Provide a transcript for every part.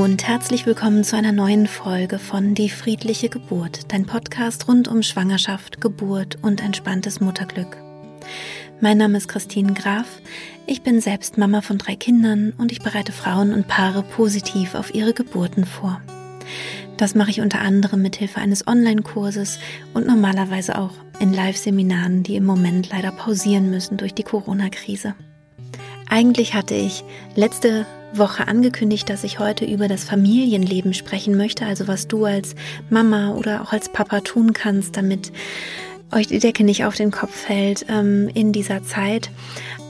Und herzlich willkommen zu einer neuen Folge von Die friedliche Geburt, dein Podcast rund um Schwangerschaft, Geburt und entspanntes Mutterglück. Mein Name ist Christine Graf, ich bin selbst Mama von drei Kindern und ich bereite Frauen und Paare positiv auf ihre Geburten vor. Das mache ich unter anderem mit Hilfe eines Online-Kurses und normalerweise auch in Live-Seminaren, die im Moment leider pausieren müssen durch die Corona-Krise. Eigentlich hatte ich letzte Woche angekündigt, dass ich heute über das Familienleben sprechen möchte, also was du als Mama oder auch als Papa tun kannst, damit euch die Decke nicht auf den Kopf fällt ähm, in dieser Zeit.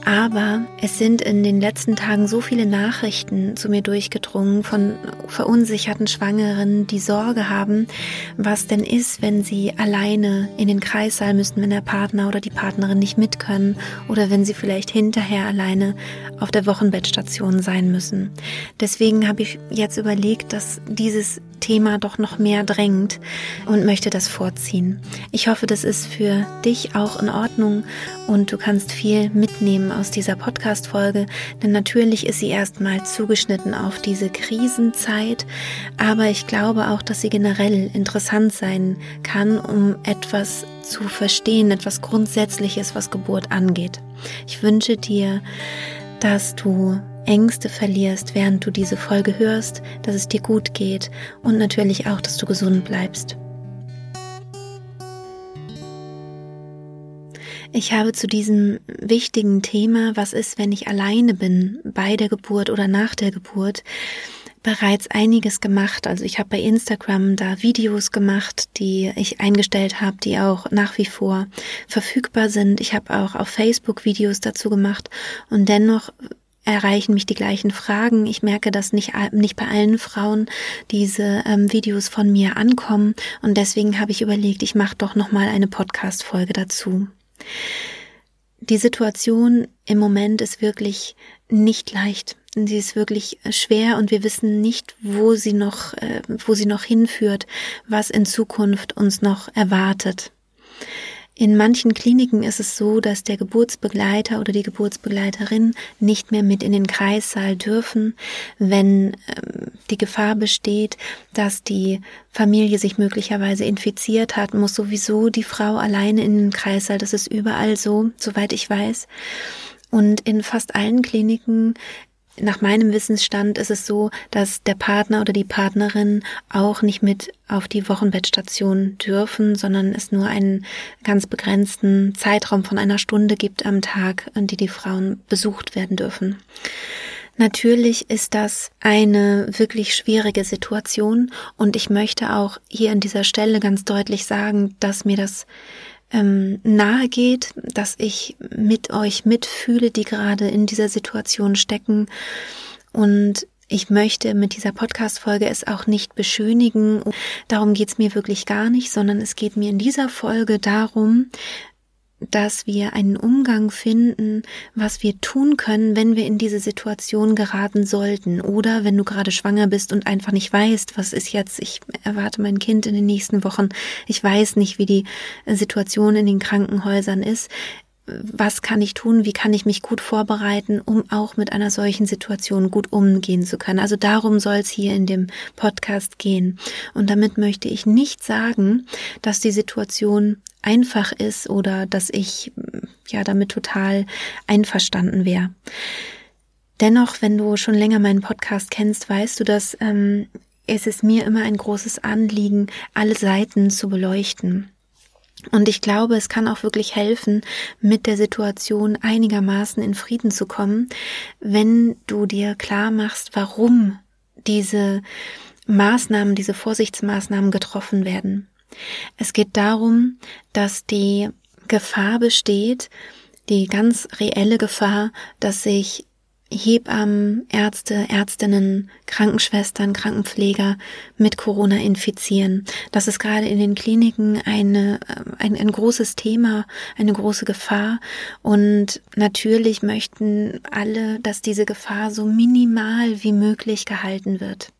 Aber es sind in den letzten Tagen so viele Nachrichten zu mir durchgedrungen von verunsicherten Schwangeren, die Sorge haben, was denn ist, wenn sie alleine in den Kreissaal müssen, wenn der Partner oder die Partnerin nicht mit können oder wenn sie vielleicht hinterher alleine auf der Wochenbettstation sein müssen. Deswegen habe ich jetzt überlegt, dass dieses Thema doch noch mehr drängt und möchte das vorziehen. Ich hoffe, das ist für dich auch in Ordnung und du kannst viel mitnehmen aus dieser Podcast-Folge, denn natürlich ist sie erstmal zugeschnitten auf diese Krisenzeit, aber ich glaube auch, dass sie generell interessant sein kann, um etwas zu verstehen, etwas Grundsätzliches, was Geburt angeht. Ich wünsche dir, dass du Ängste verlierst, während du diese Folge hörst, dass es dir gut geht und natürlich auch, dass du gesund bleibst. Ich habe zu diesem wichtigen Thema, was ist, wenn ich alleine bin, bei der Geburt oder nach der Geburt, bereits einiges gemacht. Also ich habe bei Instagram da Videos gemacht, die ich eingestellt habe, die auch nach wie vor verfügbar sind. Ich habe auch auf Facebook Videos dazu gemacht und dennoch erreichen mich die gleichen Fragen. Ich merke, dass nicht, nicht bei allen Frauen diese ähm, Videos von mir ankommen und deswegen habe ich überlegt, ich mache doch noch mal eine Podcast Folge dazu. Die Situation im Moment ist wirklich nicht leicht. Sie ist wirklich schwer und wir wissen nicht, wo sie noch, äh, wo sie noch hinführt, was in Zukunft uns noch erwartet. In manchen Kliniken ist es so, dass der Geburtsbegleiter oder die Geburtsbegleiterin nicht mehr mit in den Kreissaal dürfen, wenn ähm, die Gefahr besteht, dass die Familie sich möglicherweise infiziert hat, muss sowieso die Frau alleine in den Kreissaal. Das ist überall so, soweit ich weiß. Und in fast allen Kliniken nach meinem Wissensstand ist es so, dass der Partner oder die Partnerin auch nicht mit auf die Wochenbettstation dürfen, sondern es nur einen ganz begrenzten Zeitraum von einer Stunde gibt am Tag, an die die Frauen besucht werden dürfen. Natürlich ist das eine wirklich schwierige Situation und ich möchte auch hier an dieser Stelle ganz deutlich sagen, dass mir das ähm, nahe geht, dass ich mit euch mitfühle, die gerade in dieser Situation stecken. Und ich möchte mit dieser Podcast-Folge es auch nicht beschönigen. Darum geht's mir wirklich gar nicht, sondern es geht mir in dieser Folge darum, dass wir einen Umgang finden, was wir tun können, wenn wir in diese Situation geraten sollten. Oder wenn du gerade schwanger bist und einfach nicht weißt, was ist jetzt, ich erwarte mein Kind in den nächsten Wochen, ich weiß nicht, wie die Situation in den Krankenhäusern ist was kann ich tun, wie kann ich mich gut vorbereiten, um auch mit einer solchen Situation gut umgehen zu können. Also darum soll es hier in dem Podcast gehen. Und damit möchte ich nicht sagen, dass die Situation einfach ist oder dass ich ja damit total einverstanden wäre. Dennoch, wenn du schon länger meinen Podcast kennst, weißt du, dass ähm, es ist mir immer ein großes Anliegen, alle Seiten zu beleuchten. Und ich glaube, es kann auch wirklich helfen, mit der Situation einigermaßen in Frieden zu kommen, wenn du dir klar machst, warum diese Maßnahmen, diese Vorsichtsmaßnahmen getroffen werden. Es geht darum, dass die Gefahr besteht, die ganz reelle Gefahr, dass sich Hebammen, Ärzte, Ärztinnen, Krankenschwestern, Krankenpfleger mit Corona infizieren. Das ist gerade in den Kliniken eine, äh, ein, ein großes Thema, eine große Gefahr. Und natürlich möchten alle, dass diese Gefahr so minimal wie möglich gehalten wird.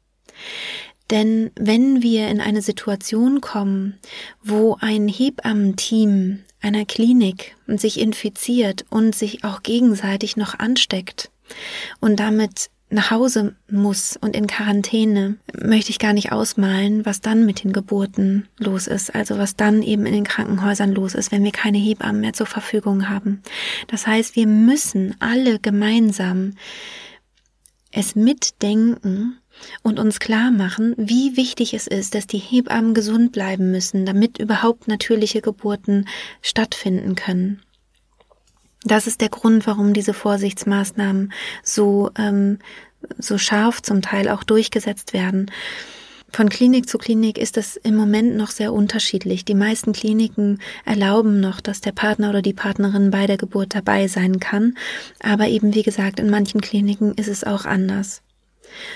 Denn wenn wir in eine Situation kommen, wo ein Hebammenteam einer Klinik sich infiziert und sich auch gegenseitig noch ansteckt und damit nach Hause muss und in Quarantäne, möchte ich gar nicht ausmalen, was dann mit den Geburten los ist. Also was dann eben in den Krankenhäusern los ist, wenn wir keine Hebammen mehr zur Verfügung haben. Das heißt, wir müssen alle gemeinsam es mitdenken und uns klar machen, wie wichtig es ist, dass die Hebammen gesund bleiben müssen, damit überhaupt natürliche Geburten stattfinden können. Das ist der Grund, warum diese Vorsichtsmaßnahmen so, ähm, so scharf zum Teil auch durchgesetzt werden. Von Klinik zu Klinik ist das im Moment noch sehr unterschiedlich. Die meisten Kliniken erlauben noch, dass der Partner oder die Partnerin bei der Geburt dabei sein kann. Aber eben, wie gesagt, in manchen Kliniken ist es auch anders.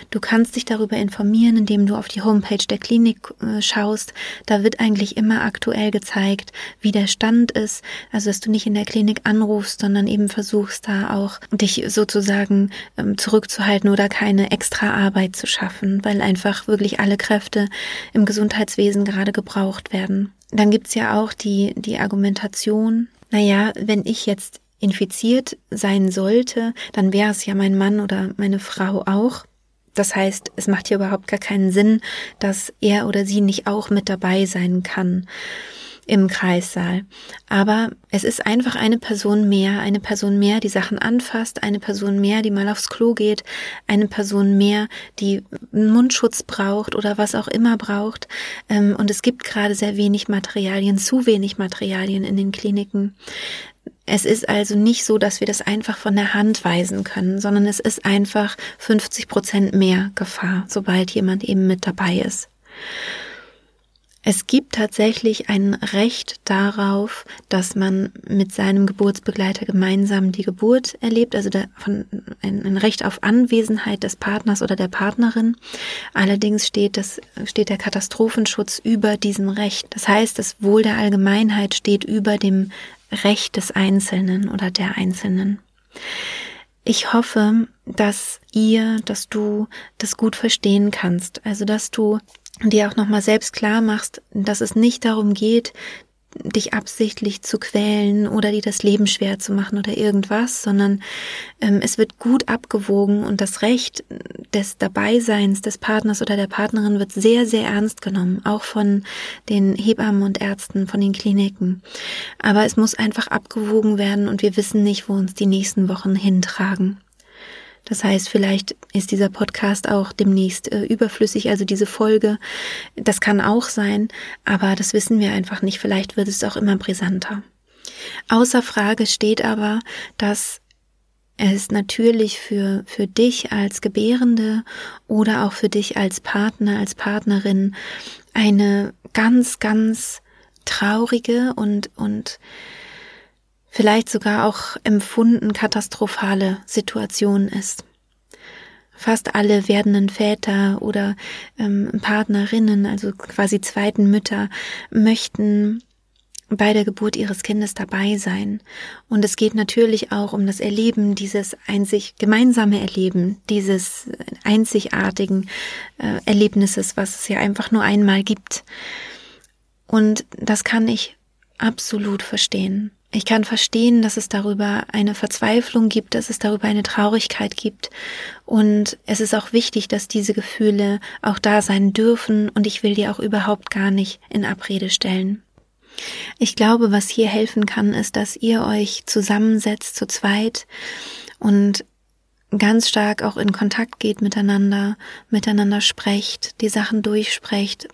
Du kannst dich darüber informieren, indem du auf die Homepage der Klinik äh, schaust. Da wird eigentlich immer aktuell gezeigt, wie der Stand ist. Also, dass du nicht in der Klinik anrufst, sondern eben versuchst, da auch dich sozusagen ähm, zurückzuhalten oder keine extra Arbeit zu schaffen, weil einfach wirklich alle Kräfte im Gesundheitswesen gerade gebraucht werden. Dann gibt's ja auch die, die Argumentation, naja, wenn ich jetzt infiziert sein sollte, dann wäre es ja mein Mann oder meine Frau auch. Das heißt, es macht hier überhaupt gar keinen Sinn, dass er oder sie nicht auch mit dabei sein kann im Kreissaal. Aber es ist einfach eine Person mehr, eine Person mehr, die Sachen anfasst, eine Person mehr, die mal aufs Klo geht, eine Person mehr, die einen Mundschutz braucht oder was auch immer braucht. Ähm, und es gibt gerade sehr wenig Materialien, zu wenig Materialien in den Kliniken. Es ist also nicht so, dass wir das einfach von der Hand weisen können, sondern es ist einfach 50 Prozent mehr Gefahr, sobald jemand eben mit dabei ist. Es gibt tatsächlich ein Recht darauf, dass man mit seinem Geburtsbegleiter gemeinsam die Geburt erlebt, also von, ein, ein, Recht auf Anwesenheit des Partners oder der Partnerin. Allerdings steht, das, steht der Katastrophenschutz über diesem Recht. Das heißt, das Wohl der Allgemeinheit steht über dem Recht des Einzelnen oder der Einzelnen. Ich hoffe, dass ihr, dass du das gut verstehen kannst, also dass du dir auch nochmal selbst klar machst, dass es nicht darum geht, dich absichtlich zu quälen oder dir das Leben schwer zu machen oder irgendwas, sondern ähm, es wird gut abgewogen und das Recht des Dabeiseins des Partners oder der Partnerin wird sehr, sehr ernst genommen, auch von den Hebammen und Ärzten, von den Kliniken. Aber es muss einfach abgewogen werden und wir wissen nicht, wo uns die nächsten Wochen hintragen. Das heißt, vielleicht ist dieser Podcast auch demnächst äh, überflüssig, also diese Folge. Das kann auch sein, aber das wissen wir einfach nicht. Vielleicht wird es auch immer brisanter. Außer Frage steht aber, dass es natürlich für, für dich als Gebärende oder auch für dich als Partner, als Partnerin eine ganz, ganz traurige und, und vielleicht sogar auch empfunden katastrophale Situation ist. Fast alle werdenden Väter oder ähm, Partnerinnen, also quasi zweiten Mütter, möchten bei der Geburt ihres Kindes dabei sein. Und es geht natürlich auch um das Erleben dieses einzig gemeinsame Erleben, dieses einzigartigen äh, Erlebnisses, was es ja einfach nur einmal gibt. Und das kann ich absolut verstehen. Ich kann verstehen, dass es darüber eine Verzweiflung gibt, dass es darüber eine Traurigkeit gibt. Und es ist auch wichtig, dass diese Gefühle auch da sein dürfen. Und ich will die auch überhaupt gar nicht in Abrede stellen. Ich glaube, was hier helfen kann, ist, dass ihr euch zusammensetzt zu zweit und ganz stark auch in Kontakt geht miteinander, miteinander sprecht, die Sachen durchsprecht,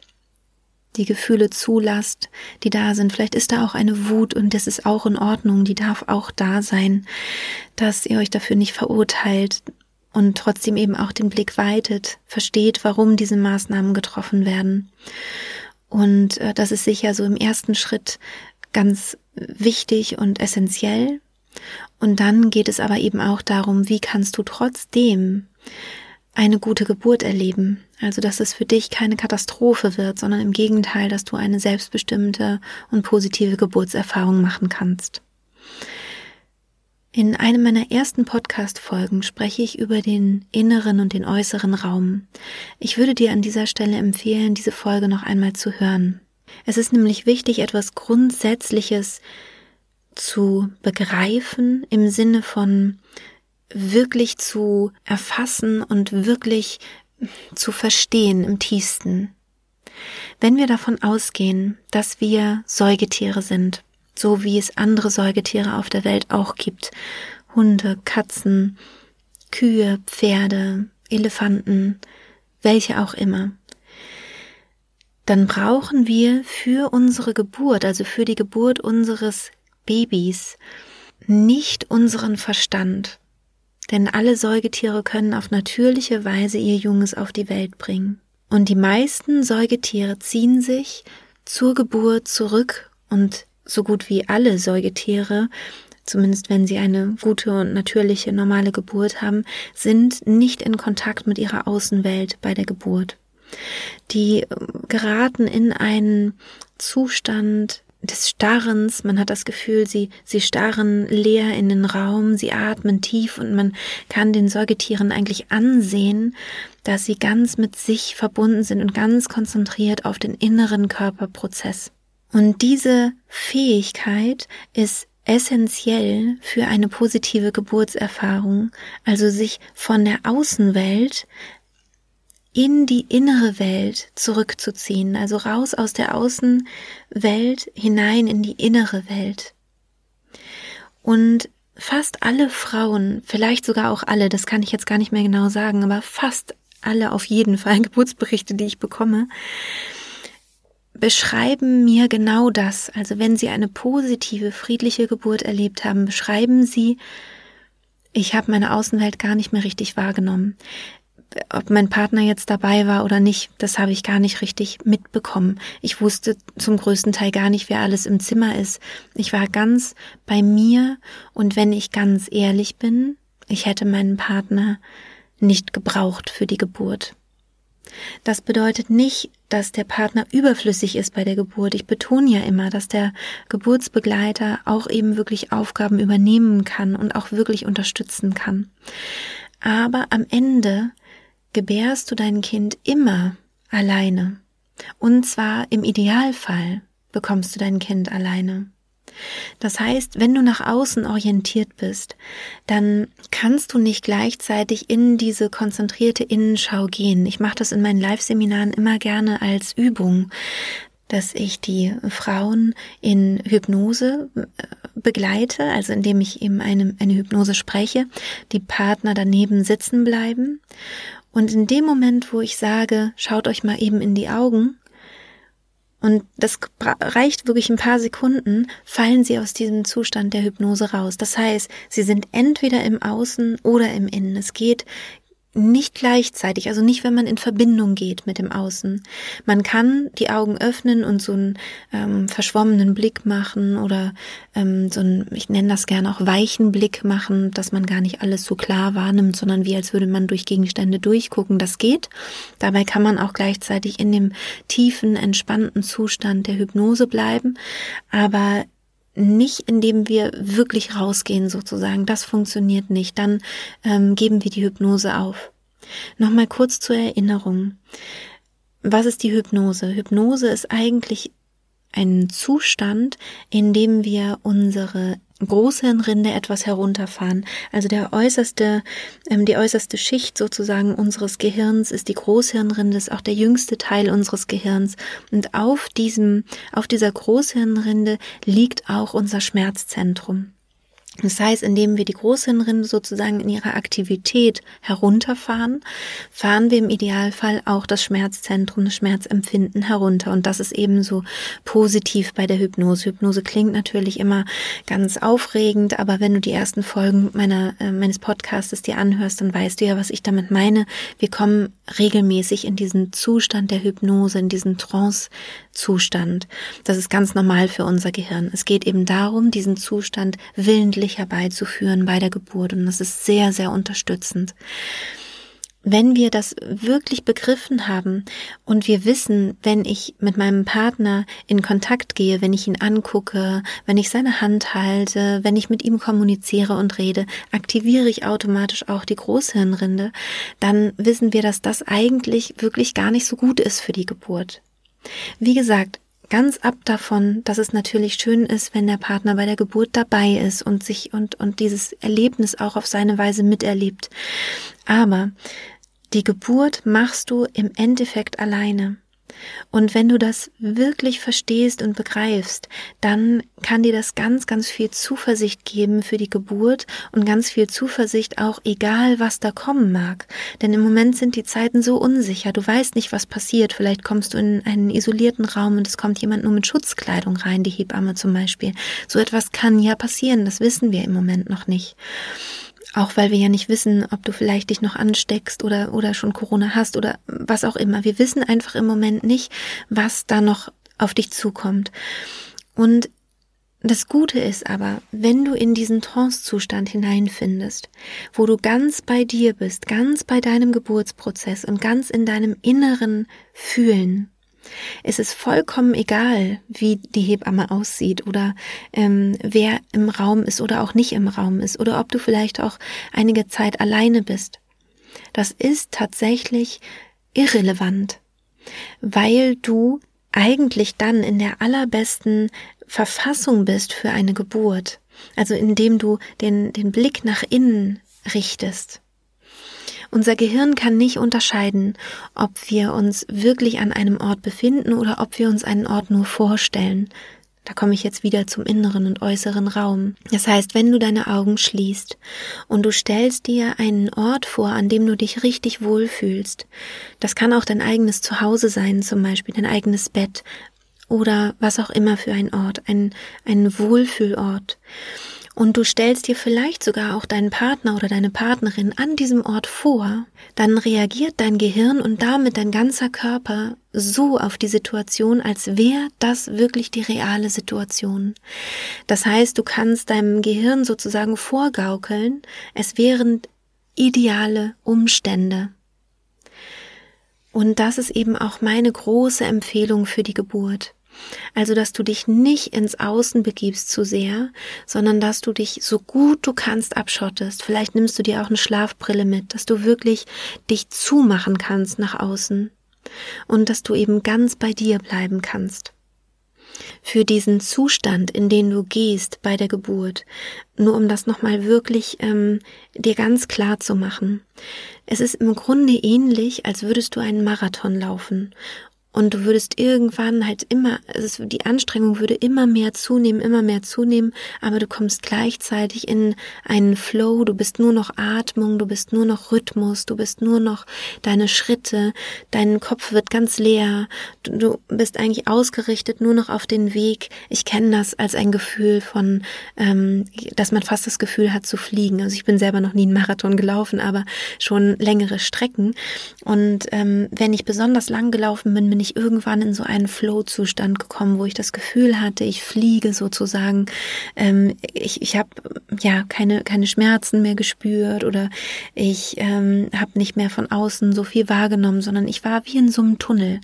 die Gefühle zulasst, die da sind. Vielleicht ist da auch eine Wut und das ist auch in Ordnung, die darf auch da sein, dass ihr euch dafür nicht verurteilt und trotzdem eben auch den Blick weitet, versteht, warum diese Maßnahmen getroffen werden. Und äh, das ist sicher so im ersten Schritt ganz wichtig und essentiell. Und dann geht es aber eben auch darum, wie kannst du trotzdem eine gute Geburt erleben. Also, dass es für dich keine Katastrophe wird, sondern im Gegenteil, dass du eine selbstbestimmte und positive Geburtserfahrung machen kannst. In einem meiner ersten Podcast-Folgen spreche ich über den inneren und den äußeren Raum. Ich würde dir an dieser Stelle empfehlen, diese Folge noch einmal zu hören. Es ist nämlich wichtig, etwas Grundsätzliches zu begreifen im Sinne von wirklich zu erfassen und wirklich zu verstehen im tiefsten. Wenn wir davon ausgehen, dass wir Säugetiere sind, so wie es andere Säugetiere auf der Welt auch gibt, Hunde, Katzen, Kühe, Pferde, Elefanten, welche auch immer, dann brauchen wir für unsere Geburt, also für die Geburt unseres Babys, nicht unseren Verstand. Denn alle Säugetiere können auf natürliche Weise ihr Junges auf die Welt bringen. Und die meisten Säugetiere ziehen sich zur Geburt zurück und so gut wie alle Säugetiere, zumindest wenn sie eine gute und natürliche normale Geburt haben, sind nicht in Kontakt mit ihrer Außenwelt bei der Geburt. Die geraten in einen Zustand des Starrens, man hat das Gefühl, sie, sie starren leer in den Raum, sie atmen tief und man kann den Säugetieren eigentlich ansehen, dass sie ganz mit sich verbunden sind und ganz konzentriert auf den inneren Körperprozess. Und diese Fähigkeit ist essentiell für eine positive Geburtserfahrung, also sich von der Außenwelt in die innere Welt zurückzuziehen, also raus aus der Außenwelt hinein in die innere Welt. Und fast alle Frauen, vielleicht sogar auch alle, das kann ich jetzt gar nicht mehr genau sagen, aber fast alle auf jeden Fall Geburtsberichte, die ich bekomme, beschreiben mir genau das. Also wenn sie eine positive, friedliche Geburt erlebt haben, beschreiben sie, ich habe meine Außenwelt gar nicht mehr richtig wahrgenommen ob mein Partner jetzt dabei war oder nicht, das habe ich gar nicht richtig mitbekommen. Ich wusste zum größten Teil gar nicht, wer alles im Zimmer ist. Ich war ganz bei mir und wenn ich ganz ehrlich bin, ich hätte meinen Partner nicht gebraucht für die Geburt. Das bedeutet nicht, dass der Partner überflüssig ist bei der Geburt. Ich betone ja immer, dass der Geburtsbegleiter auch eben wirklich Aufgaben übernehmen kann und auch wirklich unterstützen kann. Aber am Ende gebärst du dein Kind immer alleine. Und zwar im Idealfall bekommst du dein Kind alleine. Das heißt, wenn du nach außen orientiert bist, dann kannst du nicht gleichzeitig in diese konzentrierte Innenschau gehen. Ich mache das in meinen Live-Seminaren immer gerne als Übung, dass ich die Frauen in Hypnose äh, begleite, also indem ich eben eine, eine Hypnose spreche, die Partner daneben sitzen bleiben und in dem Moment, wo ich sage, schaut euch mal eben in die Augen, und das reicht wirklich ein paar Sekunden, fallen sie aus diesem Zustand der Hypnose raus. Das heißt, sie sind entweder im Außen oder im Innen. Es geht nicht gleichzeitig, also nicht, wenn man in Verbindung geht mit dem Außen. Man kann die Augen öffnen und so einen ähm, verschwommenen Blick machen oder ähm, so einen, ich nenne das gerne auch weichen Blick machen, dass man gar nicht alles so klar wahrnimmt, sondern wie als würde man durch Gegenstände durchgucken. Das geht. Dabei kann man auch gleichzeitig in dem tiefen, entspannten Zustand der Hypnose bleiben. Aber nicht, indem wir wirklich rausgehen sozusagen. Das funktioniert nicht. Dann ähm, geben wir die Hypnose auf. Nochmal kurz zur Erinnerung. Was ist die Hypnose? Hypnose ist eigentlich ein Zustand, in dem wir unsere Großhirnrinde etwas herunterfahren. Also der äußerste, ähm, die äußerste Schicht sozusagen unseres Gehirns ist die Großhirnrinde, ist auch der jüngste Teil unseres Gehirns. Und auf diesem, auf dieser Großhirnrinde liegt auch unser Schmerzzentrum. Das heißt, indem wir die Großhirnrinde sozusagen in ihrer Aktivität herunterfahren, fahren wir im Idealfall auch das Schmerzzentrum, das Schmerzempfinden herunter. Und das ist ebenso positiv bei der Hypnose. Hypnose klingt natürlich immer ganz aufregend, aber wenn du die ersten Folgen meiner, äh, meines Podcastes dir anhörst, dann weißt du ja, was ich damit meine. Wir kommen regelmäßig in diesen Zustand der Hypnose, in diesen Trance-Zustand. Das ist ganz normal für unser Gehirn. Es geht eben darum, diesen Zustand willentlich glücklich herbeizuführen bei der Geburt. Und das ist sehr, sehr unterstützend. Wenn wir das wirklich begriffen haben und wir wissen, wenn ich mit meinem Partner in Kontakt gehe, wenn ich ihn angucke, wenn ich seine Hand halte, wenn ich mit ihm kommuniziere und rede, aktiviere ich automatisch auch die Großhirnrinde, dann wissen wir, dass das eigentlich wirklich gar nicht so gut ist für die Geburt. Wie gesagt, Ganz ab davon, dass es natürlich schön ist, wenn der Partner bei der Geburt dabei ist und sich und, und dieses Erlebnis auch auf seine Weise miterlebt. Aber die Geburt machst du im Endeffekt alleine. Und wenn du das wirklich verstehst und begreifst, dann kann dir das ganz, ganz viel Zuversicht geben für die Geburt und ganz viel Zuversicht auch, egal was da kommen mag. Denn im Moment sind die Zeiten so unsicher. Du weißt nicht, was passiert. Vielleicht kommst du in einen isolierten Raum und es kommt jemand nur mit Schutzkleidung rein, die Hebamme zum Beispiel. So etwas kann ja passieren. Das wissen wir im Moment noch nicht. Auch weil wir ja nicht wissen, ob du vielleicht dich noch ansteckst oder, oder schon Corona hast oder was auch immer. Wir wissen einfach im Moment nicht, was da noch auf dich zukommt. Und das Gute ist aber, wenn du in diesen Trance-Zustand hineinfindest, wo du ganz bei dir bist, ganz bei deinem Geburtsprozess und ganz in deinem inneren Fühlen, es ist vollkommen egal, wie die Hebamme aussieht oder ähm, wer im Raum ist oder auch nicht im Raum ist oder ob du vielleicht auch einige Zeit alleine bist. Das ist tatsächlich irrelevant, weil du eigentlich dann in der allerbesten Verfassung bist für eine Geburt. Also indem du den, den Blick nach innen richtest. Unser Gehirn kann nicht unterscheiden, ob wir uns wirklich an einem Ort befinden oder ob wir uns einen Ort nur vorstellen. Da komme ich jetzt wieder zum inneren und äußeren Raum. Das heißt, wenn du deine Augen schließt und du stellst dir einen Ort vor, an dem du dich richtig wohlfühlst, das kann auch dein eigenes Zuhause sein, zum Beispiel dein eigenes Bett oder was auch immer für ein Ort, ein, ein Wohlfühlort und du stellst dir vielleicht sogar auch deinen Partner oder deine Partnerin an diesem Ort vor, dann reagiert dein Gehirn und damit dein ganzer Körper so auf die Situation, als wäre das wirklich die reale Situation. Das heißt, du kannst deinem Gehirn sozusagen vorgaukeln, es wären ideale Umstände. Und das ist eben auch meine große Empfehlung für die Geburt. Also, dass du dich nicht ins Außen begibst zu sehr, sondern dass du dich so gut du kannst abschottest. Vielleicht nimmst du dir auch eine Schlafbrille mit, dass du wirklich dich zumachen kannst nach außen und dass du eben ganz bei dir bleiben kannst. Für diesen Zustand, in den du gehst bei der Geburt, nur um das nochmal wirklich ähm, dir ganz klar zu machen. Es ist im Grunde ähnlich, als würdest du einen Marathon laufen und du würdest irgendwann halt immer, also die Anstrengung würde immer mehr zunehmen, immer mehr zunehmen, aber du kommst gleichzeitig in einen Flow, du bist nur noch Atmung, du bist nur noch Rhythmus, du bist nur noch deine Schritte, dein Kopf wird ganz leer, du, du bist eigentlich ausgerichtet nur noch auf den Weg. Ich kenne das als ein Gefühl von, ähm, dass man fast das Gefühl hat zu fliegen. Also ich bin selber noch nie einen Marathon gelaufen, aber schon längere Strecken. Und ähm, wenn ich besonders lang gelaufen bin, bin ich irgendwann in so einen Flow-Zustand gekommen, wo ich das Gefühl hatte, ich fliege sozusagen. Ähm, ich ich habe ja keine, keine Schmerzen mehr gespürt oder ich ähm, habe nicht mehr von außen so viel wahrgenommen, sondern ich war wie in so einem Tunnel.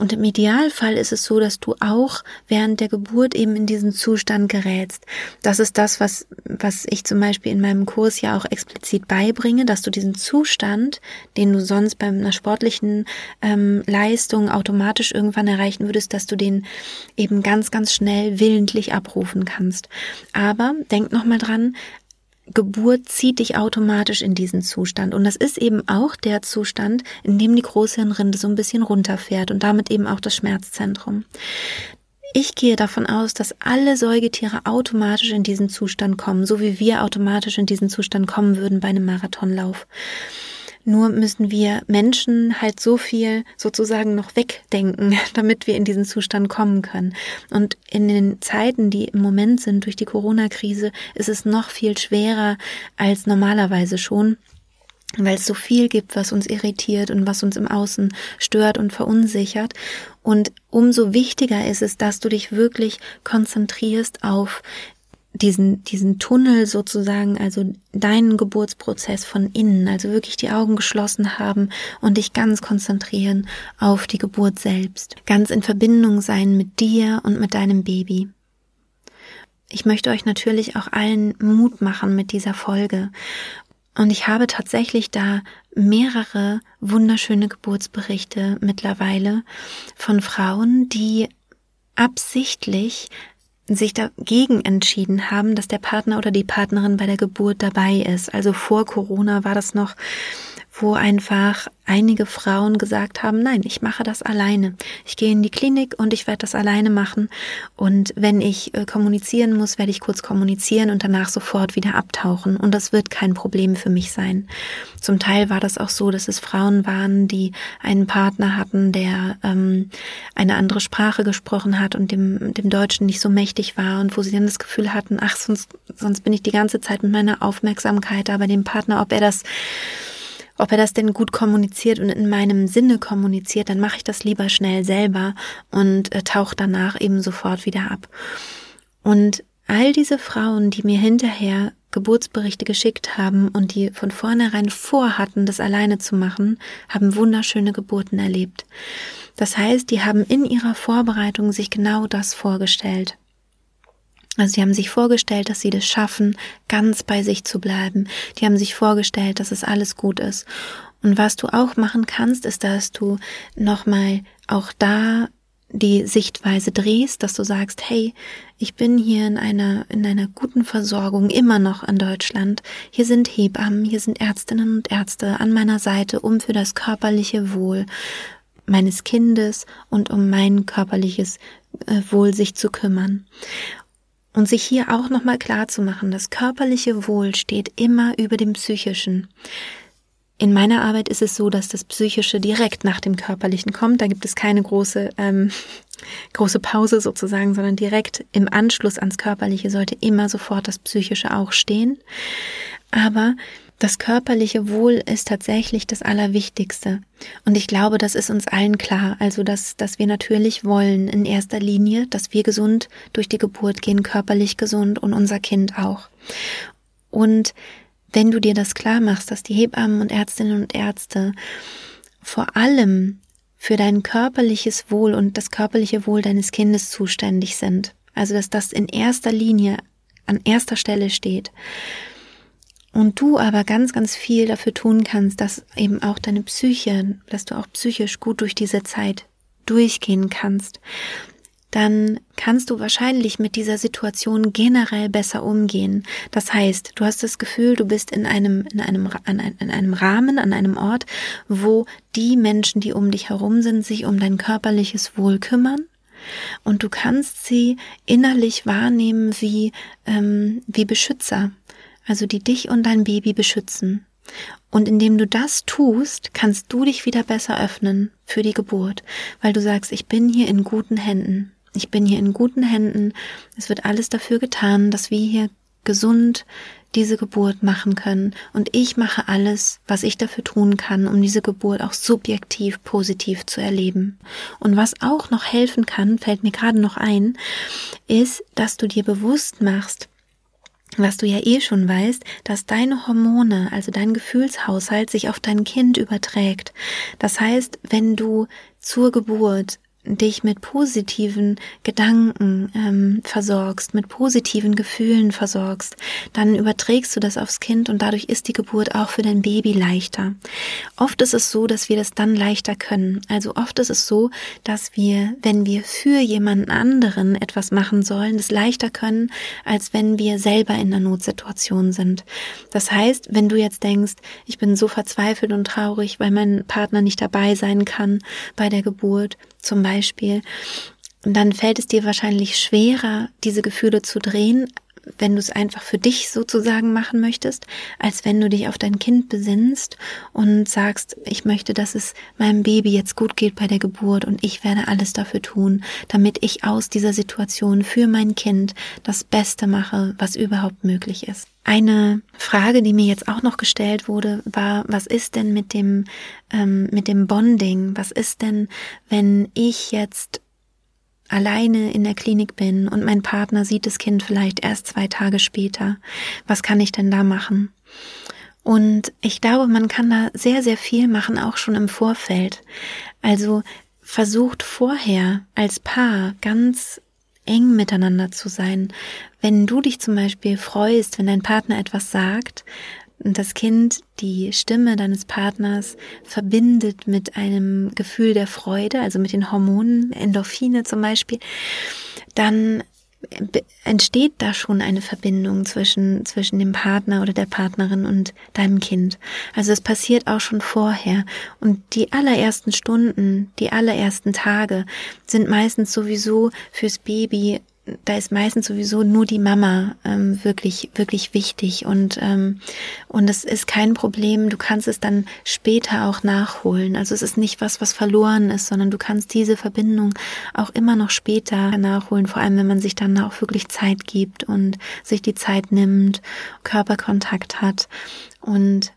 Und im Idealfall ist es so, dass du auch während der Geburt eben in diesen Zustand gerätst. Das ist das, was, was ich zum Beispiel in meinem Kurs ja auch explizit beibringe, dass du diesen Zustand, den du sonst bei einer sportlichen ähm, Leistung automatisch irgendwann erreichen würdest, dass du den eben ganz, ganz schnell willentlich abrufen kannst. Aber denk nochmal dran, Geburt zieht dich automatisch in diesen Zustand. Und das ist eben auch der Zustand, in dem die Großhirnrinde so ein bisschen runterfährt und damit eben auch das Schmerzzentrum. Ich gehe davon aus, dass alle Säugetiere automatisch in diesen Zustand kommen, so wie wir automatisch in diesen Zustand kommen würden bei einem Marathonlauf. Nur müssen wir Menschen halt so viel sozusagen noch wegdenken, damit wir in diesen Zustand kommen können. Und in den Zeiten, die im Moment sind durch die Corona-Krise, ist es noch viel schwerer als normalerweise schon weil es so viel gibt, was uns irritiert und was uns im Außen stört und verunsichert. Und umso wichtiger ist es, dass du dich wirklich konzentrierst auf diesen, diesen Tunnel sozusagen, also deinen Geburtsprozess von innen, also wirklich die Augen geschlossen haben und dich ganz konzentrieren auf die Geburt selbst. Ganz in Verbindung sein mit dir und mit deinem Baby. Ich möchte euch natürlich auch allen Mut machen mit dieser Folge. Und ich habe tatsächlich da mehrere wunderschöne Geburtsberichte mittlerweile von Frauen, die absichtlich sich dagegen entschieden haben, dass der Partner oder die Partnerin bei der Geburt dabei ist. Also vor Corona war das noch wo einfach einige Frauen gesagt haben, nein, ich mache das alleine. Ich gehe in die Klinik und ich werde das alleine machen. Und wenn ich äh, kommunizieren muss, werde ich kurz kommunizieren und danach sofort wieder abtauchen. Und das wird kein Problem für mich sein. Zum Teil war das auch so, dass es Frauen waren, die einen Partner hatten, der ähm, eine andere Sprache gesprochen hat und dem, dem Deutschen nicht so mächtig war und wo sie dann das Gefühl hatten, ach, sonst, sonst bin ich die ganze Zeit mit meiner Aufmerksamkeit da bei dem Partner, ob er das ob er das denn gut kommuniziert und in meinem Sinne kommuniziert, dann mache ich das lieber schnell selber und äh, tauche danach eben sofort wieder ab. Und all diese Frauen, die mir hinterher Geburtsberichte geschickt haben und die von vornherein vorhatten, das alleine zu machen, haben wunderschöne Geburten erlebt. Das heißt, die haben in ihrer Vorbereitung sich genau das vorgestellt. Also sie haben sich vorgestellt, dass sie das schaffen, ganz bei sich zu bleiben. Die haben sich vorgestellt, dass es alles gut ist. Und was du auch machen kannst, ist, dass du nochmal auch da die Sichtweise drehst, dass du sagst, hey, ich bin hier in einer, in einer guten Versorgung immer noch in Deutschland. Hier sind Hebammen, hier sind Ärztinnen und Ärzte an meiner Seite, um für das körperliche Wohl meines Kindes und um mein körperliches äh, Wohl sich zu kümmern. Und sich hier auch nochmal klar zu machen, das körperliche Wohl steht immer über dem psychischen. In meiner Arbeit ist es so, dass das Psychische direkt nach dem Körperlichen kommt. Da gibt es keine große, ähm, große Pause sozusagen, sondern direkt im Anschluss ans Körperliche sollte immer sofort das Psychische auch stehen. Aber das körperliche Wohl ist tatsächlich das Allerwichtigste. Und ich glaube, das ist uns allen klar. Also, dass, dass wir natürlich wollen in erster Linie, dass wir gesund durch die Geburt gehen, körperlich gesund und unser Kind auch. Und wenn du dir das klar machst, dass die Hebammen und Ärztinnen und Ärzte vor allem für dein körperliches Wohl und das körperliche Wohl deines Kindes zuständig sind, also dass das in erster Linie an erster Stelle steht, und du aber ganz, ganz viel dafür tun kannst, dass eben auch deine Psyche, dass du auch psychisch gut durch diese Zeit durchgehen kannst, dann kannst du wahrscheinlich mit dieser Situation generell besser umgehen. Das heißt, du hast das Gefühl, du bist in einem, in einem, in einem Rahmen, an einem Ort, wo die Menschen, die um dich herum sind, sich um dein körperliches Wohl kümmern. Und du kannst sie innerlich wahrnehmen wie, ähm, wie Beschützer also die dich und dein Baby beschützen. Und indem du das tust, kannst du dich wieder besser öffnen für die Geburt, weil du sagst, ich bin hier in guten Händen. Ich bin hier in guten Händen. Es wird alles dafür getan, dass wir hier gesund diese Geburt machen können. Und ich mache alles, was ich dafür tun kann, um diese Geburt auch subjektiv positiv zu erleben. Und was auch noch helfen kann, fällt mir gerade noch ein, ist, dass du dir bewusst machst, was du ja eh schon weißt, dass deine Hormone, also dein Gefühlshaushalt sich auf dein Kind überträgt. Das heißt, wenn du zur Geburt dich mit positiven Gedanken ähm, versorgst, mit positiven Gefühlen versorgst, dann überträgst du das aufs Kind und dadurch ist die Geburt auch für dein Baby leichter. Oft ist es so, dass wir das dann leichter können. Also oft ist es so, dass wir, wenn wir für jemanden anderen etwas machen sollen, das leichter können, als wenn wir selber in einer Notsituation sind. Das heißt, wenn du jetzt denkst, ich bin so verzweifelt und traurig, weil mein Partner nicht dabei sein kann bei der Geburt, zum Beispiel, dann fällt es dir wahrscheinlich schwerer, diese Gefühle zu drehen, wenn du es einfach für dich sozusagen machen möchtest, als wenn du dich auf dein Kind besinnst und sagst, ich möchte, dass es meinem Baby jetzt gut geht bei der Geburt und ich werde alles dafür tun, damit ich aus dieser Situation für mein Kind das Beste mache, was überhaupt möglich ist. Eine Frage, die mir jetzt auch noch gestellt wurde, war, was ist denn mit dem, ähm, mit dem Bonding? Was ist denn, wenn ich jetzt alleine in der Klinik bin und mein Partner sieht das Kind vielleicht erst zwei Tage später? Was kann ich denn da machen? Und ich glaube, man kann da sehr, sehr viel machen, auch schon im Vorfeld. Also versucht vorher als Paar ganz eng miteinander zu sein. Wenn du dich zum Beispiel freust, wenn dein Partner etwas sagt, das Kind die Stimme deines Partners verbindet mit einem Gefühl der Freude, also mit den Hormonen, Endorphine zum Beispiel, dann entsteht da schon eine Verbindung zwischen, zwischen dem Partner oder der Partnerin und deinem Kind. Also es passiert auch schon vorher. Und die allerersten Stunden, die allerersten Tage sind meistens sowieso fürs Baby da ist meistens sowieso nur die Mama ähm, wirklich wirklich wichtig und ähm, und es ist kein Problem. Du kannst es dann später auch nachholen. Also es ist nicht was, was verloren ist, sondern du kannst diese Verbindung auch immer noch später nachholen. Vor allem, wenn man sich dann auch wirklich Zeit gibt und sich die Zeit nimmt, Körperkontakt hat und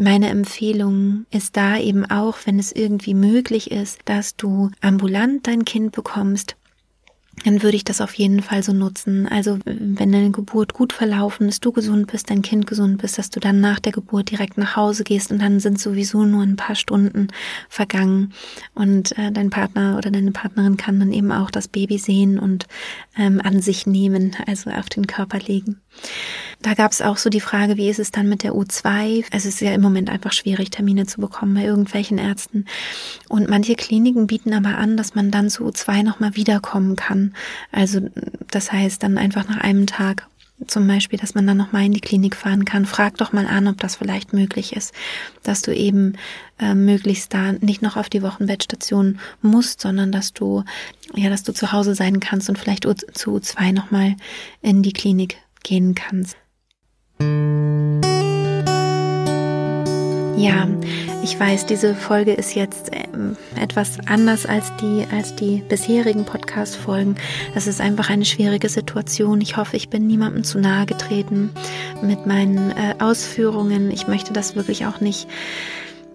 meine Empfehlung ist da eben auch, wenn es irgendwie möglich ist, dass du ambulant dein Kind bekommst, dann würde ich das auf jeden Fall so nutzen. Also wenn deine Geburt gut verlaufen ist, du gesund bist, dein Kind gesund bist, dass du dann nach der Geburt direkt nach Hause gehst und dann sind sowieso nur ein paar Stunden vergangen und äh, dein Partner oder deine Partnerin kann dann eben auch das Baby sehen und ähm, an sich nehmen, also auf den Körper legen. Da gab es auch so die Frage, wie ist es dann mit der U2? Es ist ja im Moment einfach schwierig, Termine zu bekommen bei irgendwelchen Ärzten. Und manche Kliniken bieten aber an, dass man dann zu U2 nochmal wiederkommen kann. Also das heißt dann einfach nach einem Tag zum Beispiel, dass man dann nochmal in die Klinik fahren kann. Frag doch mal an, ob das vielleicht möglich ist, dass du eben äh, möglichst da nicht noch auf die Wochenbettstation musst, sondern dass du, ja, dass du zu Hause sein kannst und vielleicht zu U2 nochmal in die Klinik gehen kannst. Ja, ich weiß, diese Folge ist jetzt ähm, etwas anders als die, als die bisherigen Podcast-Folgen. Es ist einfach eine schwierige Situation. Ich hoffe, ich bin niemandem zu nahe getreten mit meinen äh, Ausführungen. Ich möchte das wirklich auch nicht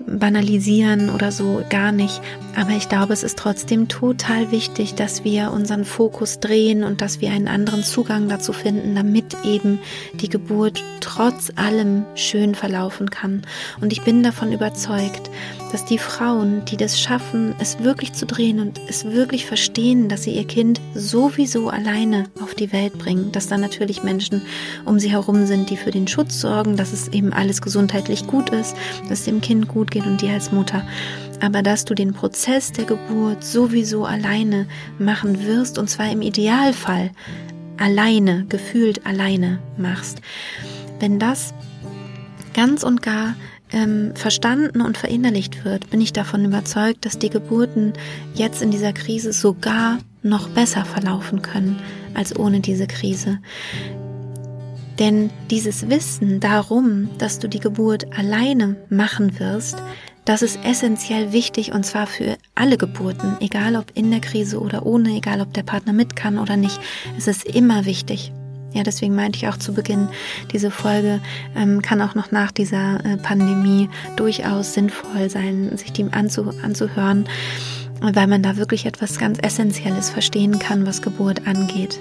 banalisieren oder so gar nicht. Aber ich glaube, es ist trotzdem total wichtig, dass wir unseren Fokus drehen und dass wir einen anderen Zugang dazu finden, damit eben die Geburt trotz allem schön verlaufen kann. Und ich bin davon überzeugt, dass die Frauen, die das schaffen, es wirklich zu drehen und es wirklich verstehen, dass sie ihr Kind sowieso alleine auf die Welt bringen, dass da natürlich Menschen um sie herum sind, die für den Schutz sorgen, dass es eben alles gesundheitlich gut ist, dass es dem Kind gut geht und dir als Mutter, aber dass du den Prozess der Geburt sowieso alleine machen wirst und zwar im Idealfall alleine, gefühlt alleine machst. Wenn das ganz und gar ähm, verstanden und verinnerlicht wird, bin ich davon überzeugt, dass die Geburten jetzt in dieser Krise sogar noch besser verlaufen können als ohne diese Krise. Denn dieses Wissen darum, dass du die Geburt alleine machen wirst, das ist essentiell wichtig und zwar für alle Geburten, egal ob in der Krise oder ohne, egal ob der Partner mit kann oder nicht. Es ist immer wichtig. Ja, deswegen meinte ich auch zu Beginn, diese Folge ähm, kann auch noch nach dieser äh, Pandemie durchaus sinnvoll sein, sich die anzu, anzuhören, weil man da wirklich etwas ganz Essentielles verstehen kann, was Geburt angeht.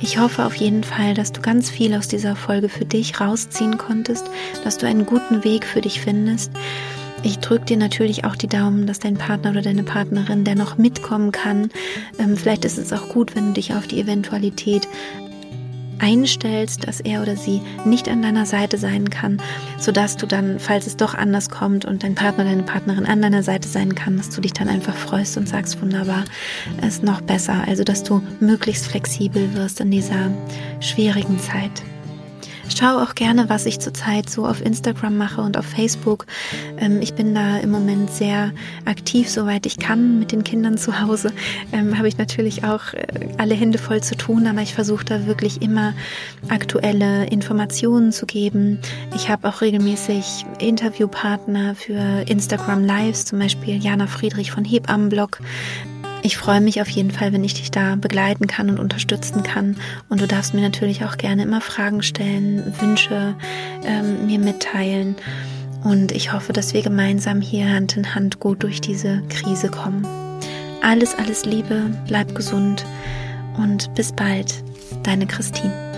Ich hoffe auf jeden Fall, dass du ganz viel aus dieser Folge für dich rausziehen konntest, dass du einen guten Weg für dich findest. Ich drücke dir natürlich auch die Daumen, dass dein Partner oder deine Partnerin, der noch mitkommen kann, ähm, vielleicht ist es auch gut, wenn du dich auf die Eventualität einstellst, dass er oder sie nicht an deiner Seite sein kann, sodass du dann, falls es doch anders kommt und dein Partner, deine Partnerin an deiner Seite sein kann, dass du dich dann einfach freust und sagst, wunderbar, ist noch besser. Also, dass du möglichst flexibel wirst in dieser schwierigen Zeit. Schau auch gerne, was ich zurzeit so auf Instagram mache und auf Facebook. Ähm, ich bin da im Moment sehr aktiv, soweit ich kann mit den Kindern zu Hause. Ähm, Habe ich natürlich auch äh, alle Hände voll zu tun, aber ich versuche da wirklich immer aktuelle Informationen zu geben. Ich habe auch regelmäßig Interviewpartner für Instagram Lives, zum Beispiel Jana Friedrich von Hebammenblog. Ich freue mich auf jeden Fall, wenn ich dich da begleiten kann und unterstützen kann. Und du darfst mir natürlich auch gerne immer Fragen stellen, Wünsche ähm, mir mitteilen. Und ich hoffe, dass wir gemeinsam hier Hand in Hand gut durch diese Krise kommen. Alles, alles Liebe, bleib gesund und bis bald, deine Christine.